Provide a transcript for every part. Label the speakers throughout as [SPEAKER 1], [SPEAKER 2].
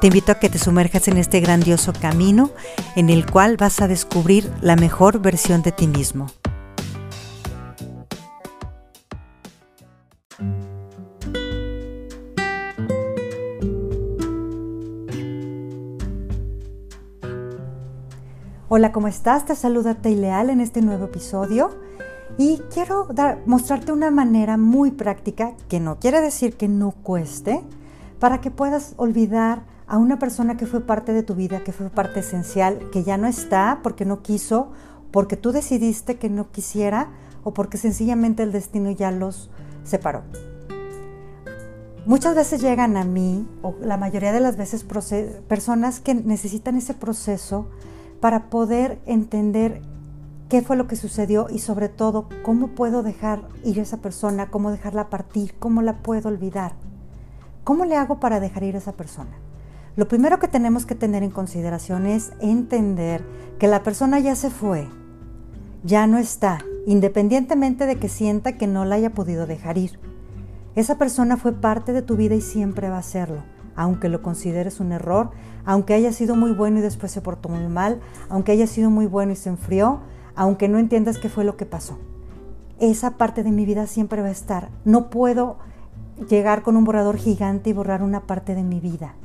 [SPEAKER 1] Te invito a que te sumerjas en este grandioso camino en el cual vas a descubrir la mejor versión de ti mismo. Hola, ¿cómo estás? Te saluda Teileal en este nuevo episodio y quiero mostrarte una manera muy práctica, que no quiere decir que no cueste, para que puedas olvidar a una persona que fue parte de tu vida, que fue parte esencial, que ya no está porque no quiso, porque tú decidiste que no quisiera o porque sencillamente el destino ya los separó. Muchas veces llegan a mí, o la mayoría de las veces, personas que necesitan ese proceso para poder entender qué fue lo que sucedió y sobre todo cómo puedo dejar ir a esa persona, cómo dejarla partir, cómo la puedo olvidar. ¿Cómo le hago para dejar ir a esa persona? Lo primero que tenemos que tener en consideración es entender que la persona ya se fue, ya no está, independientemente de que sienta que no la haya podido dejar ir. Esa persona fue parte de tu vida y siempre va a serlo, aunque lo consideres un error, aunque haya sido muy bueno y después se portó muy mal, aunque haya sido muy bueno y se enfrió, aunque no entiendas qué fue lo que pasó. Esa parte de mi vida siempre va a estar. No puedo llegar con un borrador gigante y borrar una parte de mi vida.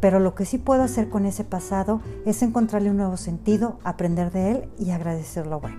[SPEAKER 1] Pero lo que sí puedo hacer con ese pasado es encontrarle un nuevo sentido, aprender de él y agradecer lo bueno.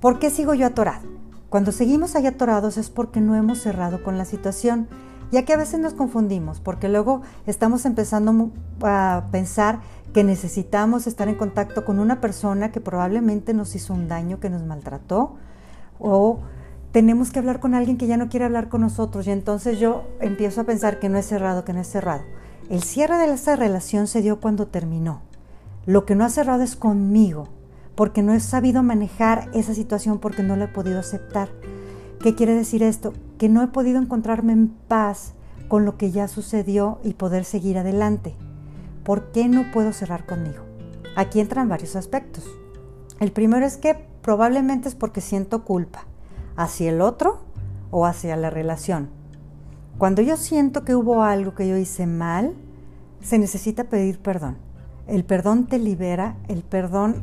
[SPEAKER 1] ¿Por qué sigo yo atorado? Cuando seguimos ahí atorados es porque no hemos cerrado con la situación, ya que a veces nos confundimos, porque luego estamos empezando a pensar que necesitamos estar en contacto con una persona que probablemente nos hizo un daño, que nos maltrató, o tenemos que hablar con alguien que ya no quiere hablar con nosotros, y entonces yo empiezo a pensar que no es cerrado, que no es cerrado. El cierre de esa relación se dio cuando terminó. Lo que no ha cerrado es conmigo, porque no he sabido manejar esa situación porque no la he podido aceptar. ¿Qué quiere decir esto? Que no he podido encontrarme en paz con lo que ya sucedió y poder seguir adelante. ¿Por qué no puedo cerrar conmigo? Aquí entran varios aspectos. El primero es que probablemente es porque siento culpa hacia el otro o hacia la relación. Cuando yo siento que hubo algo que yo hice mal, se necesita pedir perdón. El perdón te libera, el perdón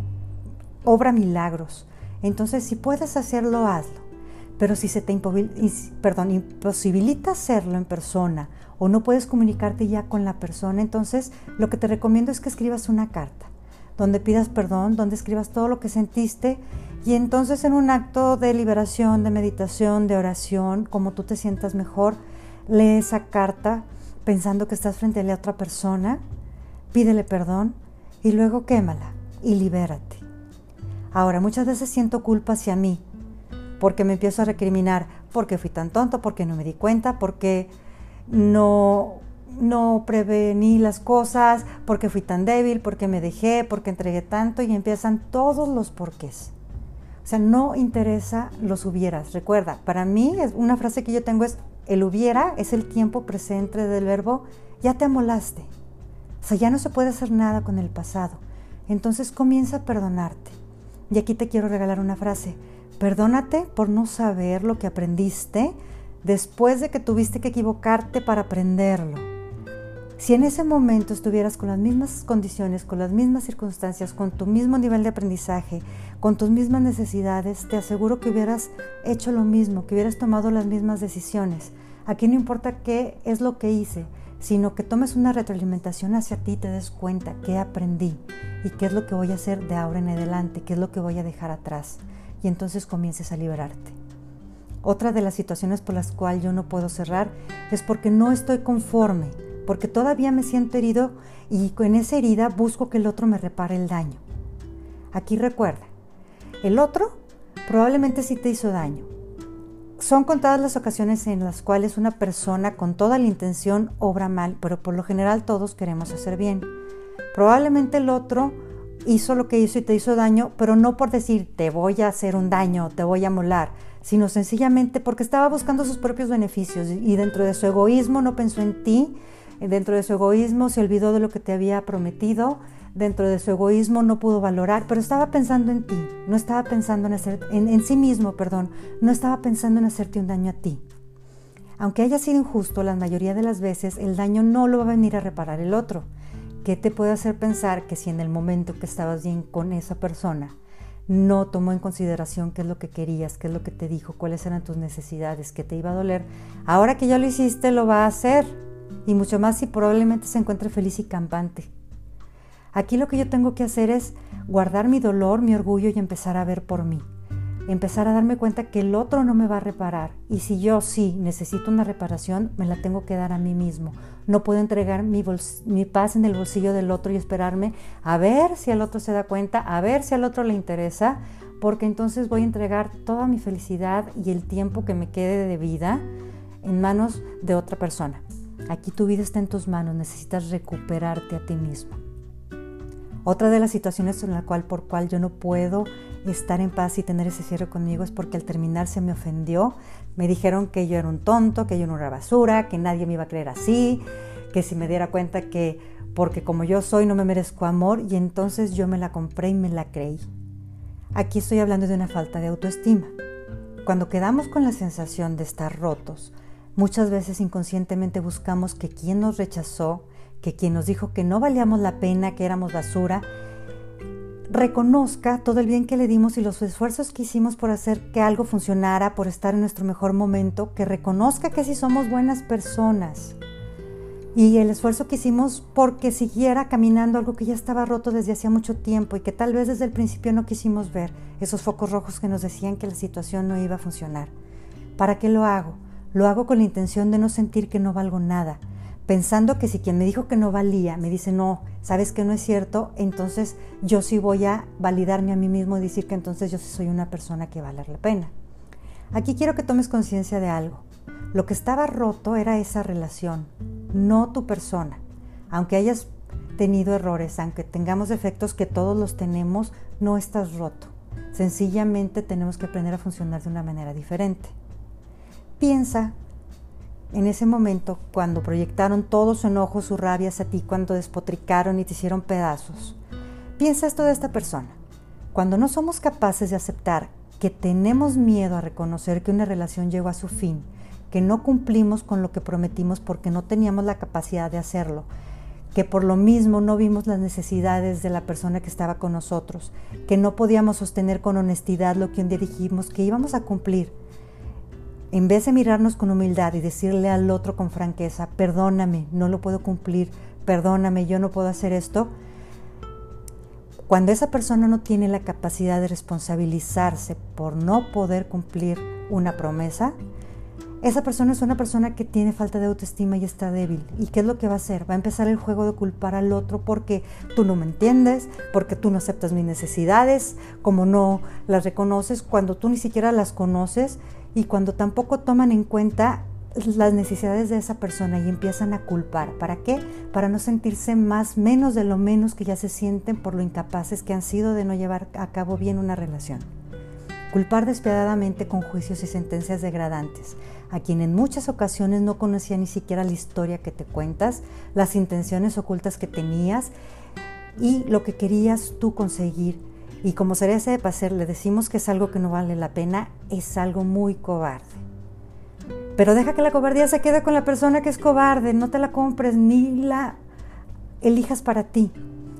[SPEAKER 1] obra milagros. Entonces, si puedes hacerlo, hazlo. Pero si se te imposibilita hacerlo en persona o no puedes comunicarte ya con la persona, entonces lo que te recomiendo es que escribas una carta donde pidas perdón, donde escribas todo lo que sentiste y entonces en un acto de liberación, de meditación, de oración, como tú te sientas mejor, lee esa carta pensando que estás frente a la otra persona, pídele perdón y luego quémala y libérate. Ahora, muchas veces siento culpa hacia mí porque me empiezo a recriminar porque fui tan tonto, porque no me di cuenta, porque no no prevení las cosas, porque fui tan débil, porque me dejé, porque entregué tanto y empiezan todos los porqués. O sea, no interesa los hubieras. Recuerda, para mí es una frase que yo tengo es el hubiera es el tiempo presente del verbo ya te amolaste. O sea, ya no se puede hacer nada con el pasado. Entonces comienza a perdonarte. Y aquí te quiero regalar una frase. Perdónate por no saber lo que aprendiste después de que tuviste que equivocarte para aprenderlo. Si en ese momento estuvieras con las mismas condiciones, con las mismas circunstancias, con tu mismo nivel de aprendizaje, con tus mismas necesidades, te aseguro que hubieras hecho lo mismo, que hubieras tomado las mismas decisiones. Aquí no importa qué es lo que hice, sino que tomes una retroalimentación hacia ti y te des cuenta qué aprendí y qué es lo que voy a hacer de ahora en adelante, qué es lo que voy a dejar atrás. Y entonces comiences a liberarte. Otra de las situaciones por las cuales yo no puedo cerrar es porque no estoy conforme, porque todavía me siento herido y con esa herida busco que el otro me repare el daño. Aquí recuerda, el otro probablemente sí te hizo daño. son contadas las ocasiones en las cuales una persona con toda la intención obra mal, pero por lo general todos queremos hacer bien. Probablemente el otro hizo lo que hizo y te hizo daño, pero no por decir te voy a hacer un daño, te voy a molar, sino sencillamente porque estaba buscando sus propios beneficios y dentro de su egoísmo no pensó en ti, dentro de su egoísmo se olvidó de lo que te había prometido, dentro de su egoísmo no pudo valorar, pero estaba pensando en ti, no estaba pensando en, hacer, en, sí mismo, perdón, no estaba pensando en hacerte un daño a ti. Aunque haya sido injusto, la mayoría de las veces el daño no lo va a venir a reparar el otro. ¿Qué te puede hacer pensar que si en el momento que estabas bien con esa persona no tomó en consideración qué es lo que querías, qué es lo que te dijo, cuáles eran tus necesidades, qué te iba a doler, ahora que ya lo hiciste lo va a hacer? Y mucho más si probablemente se encuentre feliz y campante. Aquí lo que yo tengo que hacer es guardar mi dolor, mi orgullo y empezar a ver por mí. Empezar a darme cuenta que el otro no me va a reparar. Y si yo sí necesito una reparación, me la tengo que dar a mí mismo. No puedo entregar mi, paz en el bolsillo del otro y esperarme a ver si el otro se da cuenta, a ver si al otro le interesa, porque entonces voy a entregar toda mi felicidad y el tiempo que me quede de vida en manos de otra persona. Aquí tu vida está en tus manos, necesitas recuperarte a ti mismo. Otra de las situaciones en la cual por cual yo no puedo estar en paz y tener ese cierre conmigo es porque al terminar se me ofendió. Me dijeron que yo era un tonto, que yo no era basura, que nadie me iba a creer así, que si me diera cuenta que porque como yo soy no me merezco amor y entonces yo me la compré y me la creí. Aquí estoy hablando de una falta de autoestima. Cuando quedamos con la sensación de estar rotos, muchas veces inconscientemente buscamos que quien nos rechazó, que quien nos dijo que no valíamos la pena, que éramos basura, reconozca todo el bien que le dimos y los esfuerzos que hicimos por hacer que algo funcionara, por estar en nuestro mejor momento, que reconozca que sí somos buenas personas. Y el esfuerzo que hicimos porque siguiera caminando algo que ya estaba roto desde hacía mucho tiempo y que tal vez desde el principio no quisimos ver, esos focos rojos que nos decían que la situación no iba a funcionar. ¿Para qué lo hago? Lo hago con la intención de no sentir que no valgo nada, pensando que si quien me dijo que no valía me dice no, sabes que no es cierto, entonces yo sí voy a validarme a mí mismo y decir que entonces yo sí soy una persona que vale la pena. Aquí quiero que tomes conciencia de algo. Lo que estaba roto era esa relación, no tu persona. Aunque hayas tenido errores, aunque tengamos defectos que todos los tenemos, no estás roto. Sencillamente tenemos que aprender a funcionar de una manera diferente. Piensa en ese momento, cuando proyectaron todo su enojo, su rabia hacia ti, cuando despotricaron y te hicieron pedazos. Piensa esto de esta persona. Cuando no somos capaces de aceptar que tenemos miedo a reconocer que una relación llegó a su fin, que no cumplimos con lo que prometimos porque no teníamos la capacidad de hacerlo, que por lo mismo no vimos las necesidades de la persona que estaba con nosotros, que no podíamos sostener con honestidad lo que un día dijimos que íbamos a cumplir, en vez de mirarnos con humildad y decirle al otro con franqueza, perdóname, no lo puedo cumplir, perdóname, yo no puedo hacer esto, cuando esa persona no tiene la capacidad de responsabilizarse por no poder cumplir una promesa, esa persona es una persona que tiene falta de autoestima y está débil. ¿Y qué es lo que va a hacer? Va a empezar el juego de culpar al otro porque tú no me entiendes, porque tú no aceptas mis necesidades, como no las reconoces, cuando tú ni siquiera las conoces y cuando tampoco toman en cuenta las necesidades de esa persona y empiezan a culpar. ¿Para qué? Para no sentirse más menos de lo menos que ya se sienten por lo incapaces que han sido de no llevar a cabo bien una relación. Culpar despiadadamente con juicios y sentencias degradantes a quien en muchas ocasiones no conocía ni siquiera la historia que te cuentas, las intenciones ocultas que tenías y lo que querías tú conseguir y como cereza de pasar le decimos que es algo que no vale la pena, es algo muy cobarde. Pero deja que la cobardía se quede con la persona que es cobarde, no te la compres ni la elijas para ti.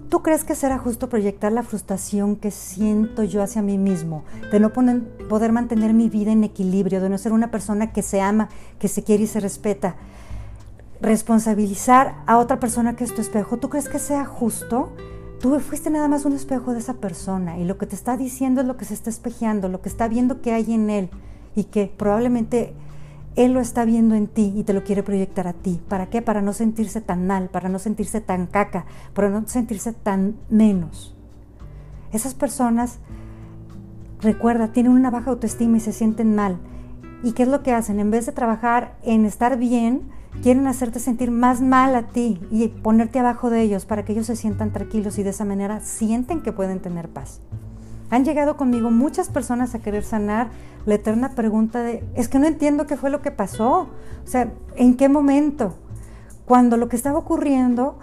[SPEAKER 1] ¿Tú crees que será justo proyectar la frustración que siento yo hacia mí mismo, de no poder mantener mi vida en equilibrio, de no ser una persona que se ama, que se quiere y se respeta? Responsabilizar a otra persona que es tu espejo, ¿tú crees que sea justo? Tú fuiste nada más un espejo de esa persona y lo que te está diciendo es lo que se está espejeando, lo que está viendo que hay en él y que probablemente él lo está viendo en ti y te lo quiere proyectar a ti. ¿Para qué? Para no sentirse tan mal, para no sentirse tan caca, para no sentirse tan menos. Esas personas, recuerda, tienen una baja autoestima y se sienten mal. ¿Y qué es lo que hacen? En vez de trabajar en estar bien, quieren hacerte sentir más mal a ti y ponerte abajo de ellos para que ellos se sientan tranquilos y de esa manera sienten que pueden tener paz. Han llegado conmigo muchas personas a querer sanar la eterna pregunta de, es que no entiendo qué fue lo que pasó, o sea, ¿en qué momento? Cuando lo que estaba ocurriendo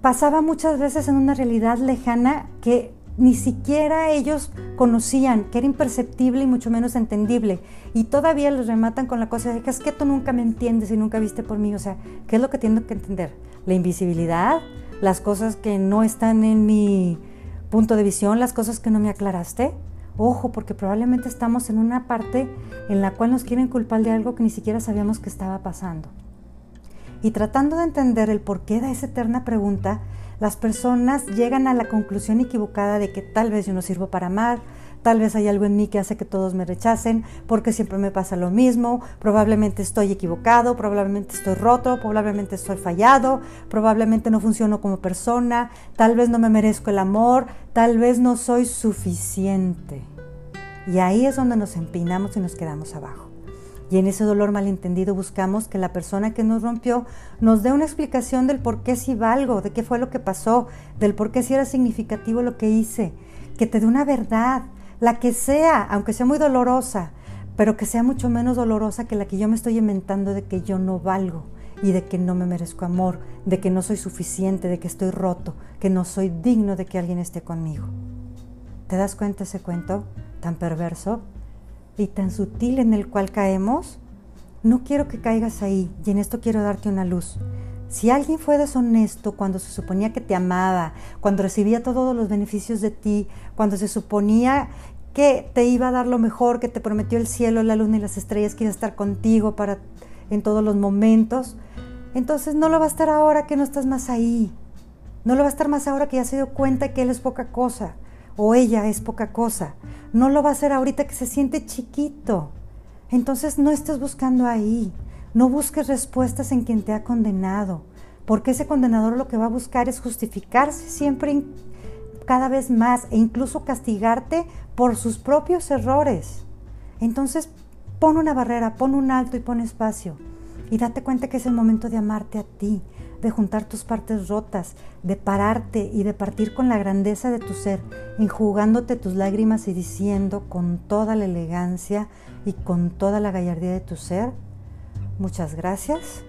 [SPEAKER 1] pasaba muchas veces en una realidad lejana que ni siquiera ellos conocían, que era imperceptible y mucho menos entendible. Y todavía les rematan con la cosa de que es que tú nunca me entiendes y nunca viste por mí. O sea, ¿qué es lo que tengo que entender? La invisibilidad, las cosas que no están en mi punto de visión, las cosas que no me aclaraste. Ojo, porque probablemente estamos en una parte en la cual nos quieren culpar de algo que ni siquiera sabíamos que estaba pasando. Y tratando de entender el porqué de esa eterna pregunta, las personas llegan a la conclusión equivocada de que tal vez yo no sirvo para amar, tal vez hay algo en mí que hace que todos me rechacen, porque siempre me pasa lo mismo, probablemente estoy equivocado, probablemente estoy roto, probablemente estoy fallado, probablemente no funciono como persona, tal vez no me merezco el amor, tal vez no soy suficiente. Y ahí es donde nos empinamos y nos quedamos abajo. Y en ese dolor malentendido buscamos que la persona que nos rompió nos dé una explicación del por qué sí valgo, de qué fue lo que pasó, del por qué sí era significativo lo que hice, que te dé una verdad, la que sea, aunque sea muy dolorosa, pero que sea mucho menos dolorosa que la que yo me estoy inventando de que yo no valgo y de que no me merezco amor, de que no soy suficiente, de que estoy roto, que no soy digno de que alguien esté conmigo. ¿Te das cuenta ese cuento tan perverso? Y tan sutil en el cual caemos, no quiero que caigas ahí y en esto quiero darte una luz. Si alguien fue deshonesto cuando se suponía que te amaba, cuando recibía todos los beneficios de ti, cuando se suponía que te iba a dar lo mejor, que te prometió el cielo, la luna y las estrellas, que iba a estar contigo para en todos los momentos, entonces no lo va a estar ahora que no estás más ahí. No lo va a estar más ahora que ya se dio cuenta que él es poca cosa o ella es poca cosa. No lo va a hacer ahorita que se siente chiquito. Entonces no estés buscando ahí. No busques respuestas en quien te ha condenado, porque ese condenador lo que va a buscar es justificarse siempre cada vez más e incluso castigarte por sus propios errores. Entonces pon una barrera, pon un alto y pon espacio y date cuenta que es el momento de amarte a ti, de juntar tus partes rotas, de pararte y de partir con la grandeza de tu ser, enjugándote tus lágrimas y diciendo con toda la elegancia y con toda la gallardía de tu ser, muchas gracias,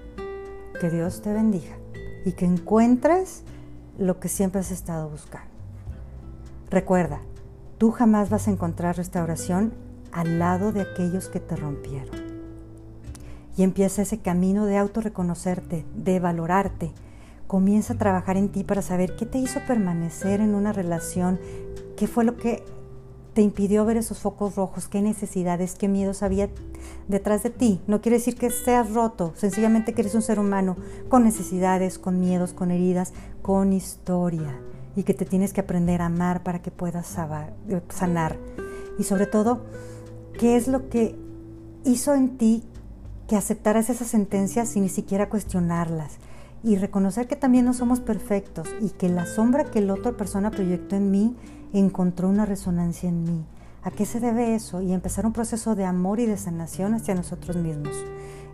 [SPEAKER 1] que Dios te bendiga y que encuentres lo que siempre has estado buscando. Recuerda, tú jamás vas a encontrar restauración al lado de aquellos que te rompieron y empieza ese camino de autorreconocerte, de valorarte. Comienza a trabajar en ti para saber qué te hizo permanecer en una relación, qué fue lo que te impidió ver esos focos rojos, qué necesidades, qué miedos había detrás de ti. No quiere decir que seas roto, sencillamente que eres un ser humano con necesidades, con miedos, con heridas, con historia y que te tienes que aprender a amar para que puedas sanar. Y sobre todo, ¿qué es lo que hizo en ti que aceptaras esas sentencias sin ni siquiera cuestionarlas y reconocer que también no somos perfectos y que la sombra que la otra persona proyectó en mí encontró una resonancia en mí. ¿A qué se debe eso? Y empezar un proceso de amor y de sanación hacia nosotros mismos.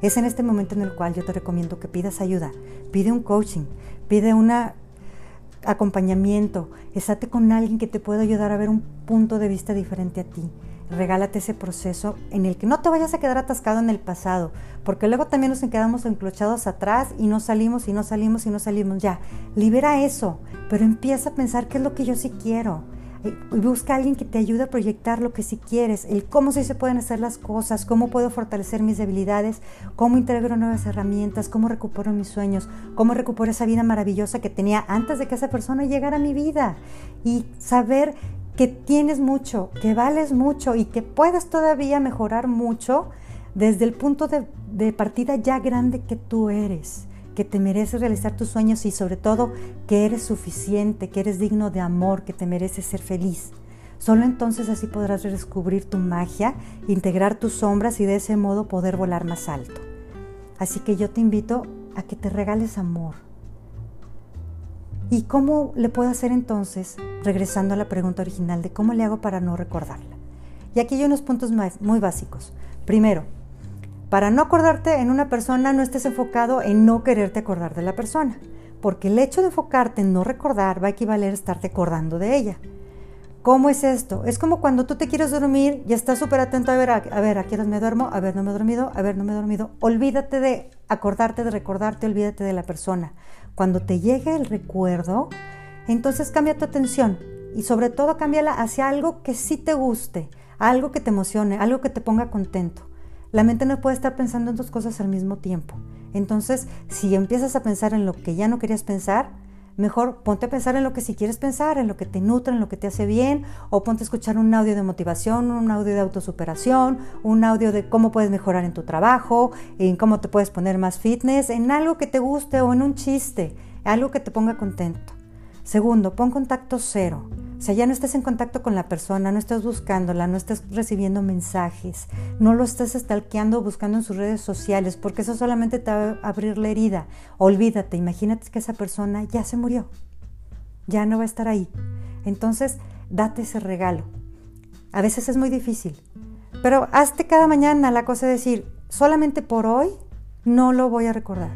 [SPEAKER 1] Es en este momento en el cual yo te recomiendo que pidas ayuda, pide un coaching, pide un acompañamiento, estate con alguien que te pueda ayudar a ver un punto de vista diferente a ti regálate ese proceso en el que no te vayas a quedar atascado en el pasado, porque luego también nos quedamos enclochados atrás y no salimos y no salimos y no salimos. Ya, libera eso, pero empieza a pensar qué es lo que yo sí quiero. Y busca a alguien que te ayude a proyectar lo que sí quieres, el cómo sí se pueden hacer las cosas, cómo puedo fortalecer mis debilidades, cómo integro nuevas herramientas, cómo recupero mis sueños, cómo recupero esa vida maravillosa que tenía antes de que esa persona llegara a mi vida. Y saber que tienes mucho, que vales mucho y que puedes todavía mejorar mucho desde el punto de, partida ya grande que tú eres, que te mereces realizar tus sueños y sobre todo que eres suficiente, que eres digno de amor, que te mereces ser feliz. Solo entonces así podrás redescubrir tu magia, integrar tus sombras y de ese modo poder volar más alto. Así que yo te invito a que te regales amor, ¿Y cómo le puedo hacer entonces, regresando a la pregunta original de cómo le hago para no recordarla? Y aquí hay unos puntos muy básicos. Primero, Para no acordarte en una persona, no estés enfocado en no quererte acordar de la persona, porque el hecho de enfocarte en no recordar va a equivaler a estarte acordando de ella. ¿Cómo es esto? Es como cuando tú te quieres dormir y estás súper atento a ver, a, ver, ¿a qué me duermo? A ver, no me he dormido, a ver, no me he dormido. Olvídate de acordarte, de recordarte, olvídate de la persona. Cuando te llegue el recuerdo, entonces cambia tu atención y sobre todo cámbiala hacia algo que sí te guste, algo que te emocione, algo que te ponga contento. La mente no puede estar pensando en dos cosas al mismo tiempo. Entonces, si empiezas a pensar en lo que ya no querías pensar, mejor ponte a pensar en lo que sí quieres pensar, en lo que te nutre, en lo que te hace bien, o ponte a escuchar un audio de motivación, un audio de autosuperación, un audio de cómo puedes mejorar en tu trabajo, en cómo te puedes poner más fitness, en algo que te guste o en un chiste, algo que te ponga contento. Segundo, pon contacto cero. O sea, ya no estés en contacto con la persona, no estés buscándola, no estés recibiendo mensajes, no lo estés stalkeando buscando en sus redes sociales, porque eso solamente te va a abrir la herida. Olvídate, imagínate que esa persona ya se murió, ya no va a estar ahí. Entonces, date ese regalo. A veces es muy difícil, pero hazte cada mañana la cosa de decir, solamente por hoy no lo voy a recordar.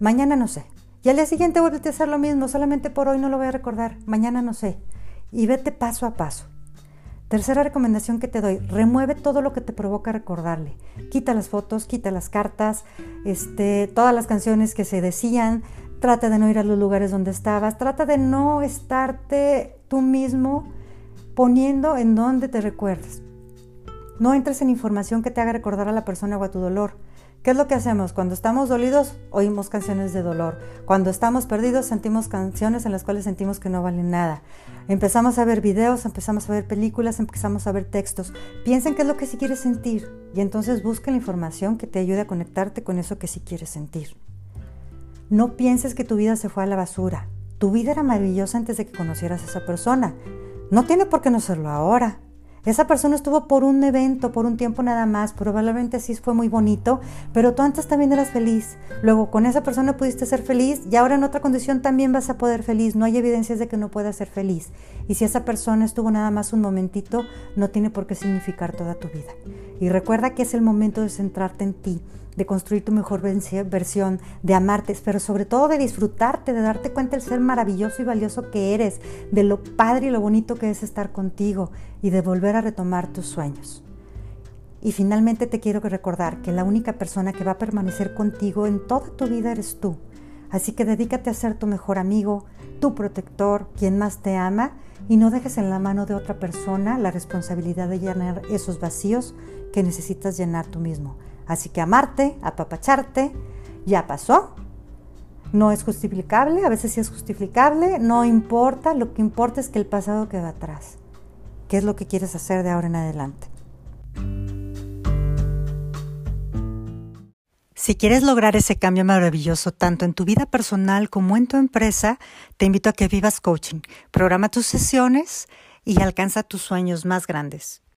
[SPEAKER 1] Mañana no sé. Y al día siguiente vuelve a hacer lo mismo, solamente por hoy no lo voy a recordar, mañana no sé y vete paso a paso. Tercera recomendación que te doy, remueve todo lo que te provoca recordarle. Quita las fotos, quita las cartas, este, todas las canciones que se decían, trata de no ir a los lugares donde estabas, trata de no estarte tú mismo poniendo en donde te recuerdes. No entres en información que te haga recordar a la persona o a tu dolor. ¿Qué es lo que hacemos? Cuando estamos dolidos, oímos canciones de dolor. Cuando estamos perdidos, sentimos canciones en las cuales sentimos que no valen nada. Empezamos a ver videos, empezamos a ver películas, empezamos a ver textos. Piensen qué es lo que sí quieres sentir y entonces busca la información que te ayude a conectarte con eso que sí quieres sentir. No pienses que tu vida se fue a la basura. Tu vida era maravillosa antes de que conocieras a esa persona. No tiene por qué no serlo ahora. Esa persona estuvo por un evento, por un tiempo nada más, probablemente sí fue muy bonito, pero tú antes también eras feliz. Luego con esa persona pudiste ser feliz y ahora en otra condición también vas a poder feliz. No hay evidencias de que no puedas ser feliz. Y si esa persona estuvo nada más un momentito, no tiene por qué significar toda tu vida. Y recuerda que es el momento de centrarte en ti de construir tu mejor versión, de amarte, pero sobre todo de disfrutarte, de darte cuenta del ser maravilloso y valioso que eres, de lo padre y lo bonito que es estar contigo y de volver a retomar tus sueños. Y finalmente te quiero recordar que la única persona que va a permanecer contigo en toda tu vida eres tú. Así que dedícate a ser tu mejor amigo, tu protector, quien más te ama, y no dejes en la mano de otra persona la responsabilidad de llenar esos vacíos que necesitas llenar tú mismo. Así que amarte, apapacharte, ya pasó. No es justificable, a veces sí es justificable, no importa, lo que importa es que el pasado queda atrás. ¿Qué es lo que quieres hacer de ahora en adelante? Si quieres lograr ese cambio maravilloso tanto en tu vida personal como en tu empresa, te invito a que vivas coaching. Programa tus sesiones y alcanza tus sueños más grandes.